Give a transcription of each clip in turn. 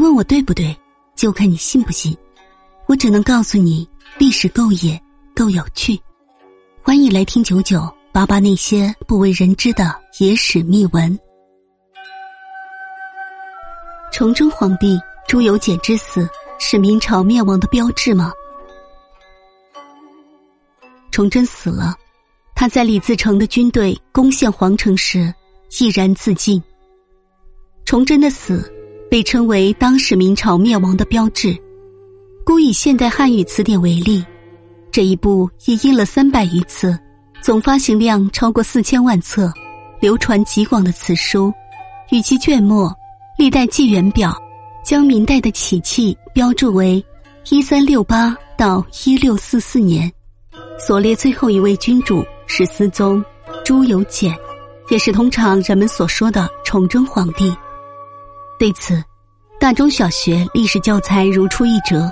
问我对不对，就看你信不信。我只能告诉你，历史够野，够有趣。欢迎来听九九八八那些不为人知的野史秘闻。崇祯皇帝朱由检之死是明朝灭亡的标志吗？崇祯死了，他在李自成的军队攻陷皇城时毅然自尽。崇祯的死被称为当时明朝灭亡的标志。孤以现代汉语词典为例，这一部已印了三百余次，总发行量超过四千万册，流传极广的此书，与其卷末《历代纪元表》将明代的起讫标注为一三六八到一六四四年，所列最后一位君主是思宗朱由检，也是通常人们所说的崇祯皇帝。对此，大中小学历史教材如出一辙。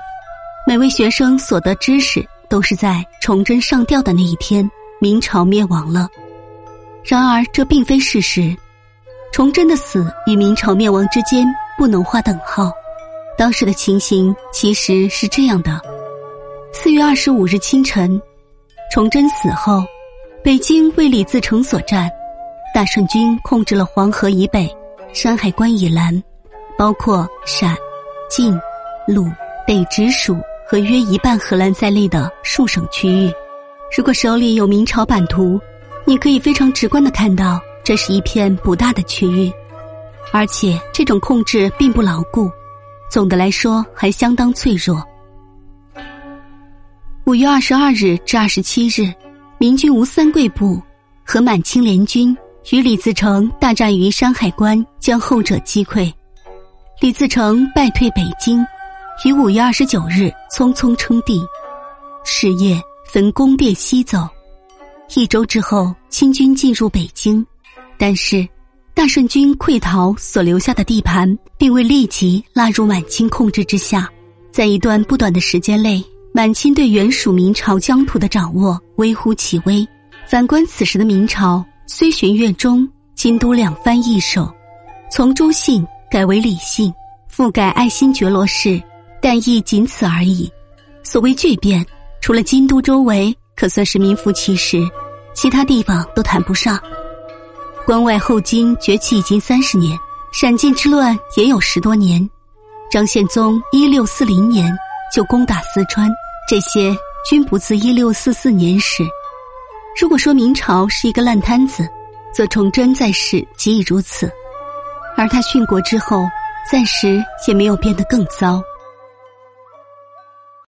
每位学生所得知识都是在崇祯上吊的那一天，明朝灭亡了。然而这并非事实，崇祯的死与明朝灭亡之间不能划等号。当时的情形其实是这样的：四月二十五日清晨，崇祯死后，北京为李自成所占，大顺军控制了黄河以北、山海关以南，包括陕、晋、鲁、北直属。和约一半荷兰在内的数省区域，如果手里有明朝版图，你可以非常直观的看到，这是一片不大的区域，而且这种控制并不牢固，总的来说还相当脆弱。五月二十二日至二十七日，明军吴三桂部和满清联军与李自成大战于山海关，将后者击溃，李自成败退北京。于五月二十九日匆匆称帝，是夜分宫殿西走。一周之后，清军进入北京，但是大顺军溃逃所留下的地盘，并未立即纳入满清控制之下。在一段不短的时间内，满清对原属明朝疆土的掌握微乎其微。反观此时的明朝，虽循粤中、京都两藩易手，从朱姓改为李姓，复改爱新觉罗氏。但亦仅此而已。所谓巨变，除了京都周围可算是名副其实，其他地方都谈不上。关外后金崛起已经三十年，陕晋之乱也有十多年。张献宗一六四零年就攻打四川，这些均不自一六四四年始。如果说明朝是一个烂摊子，则崇祯在世即已如此，而他殉国之后，暂时也没有变得更糟。